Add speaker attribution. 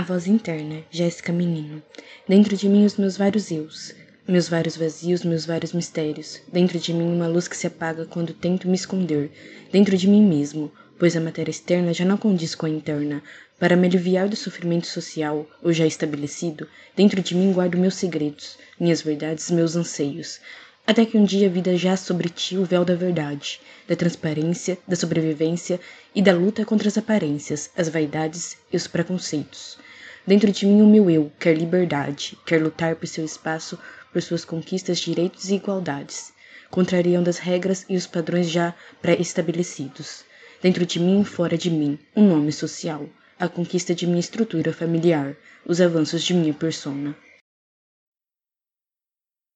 Speaker 1: A voz interna, Jéssica Menino. Dentro de mim os meus vários eus, meus vários vazios, meus vários mistérios. Dentro de mim uma luz que se apaga quando tento me esconder. Dentro de mim mesmo, pois a matéria externa já não condiz com a interna. Para me aliviar do sofrimento social, ou já estabelecido, dentro de mim guardo meus segredos, minhas verdades, meus anseios. Até que um dia a vida já sobre ti o véu da verdade, da transparência, da sobrevivência e da luta contra as aparências, as vaidades e os preconceitos. Dentro de mim o meu eu quer liberdade, quer lutar por seu espaço, por suas conquistas, direitos e igualdades, contrariando as regras e os padrões já pré-estabelecidos. Dentro de mim e fora de mim, um nome social, a conquista de minha estrutura familiar, os avanços de minha persona.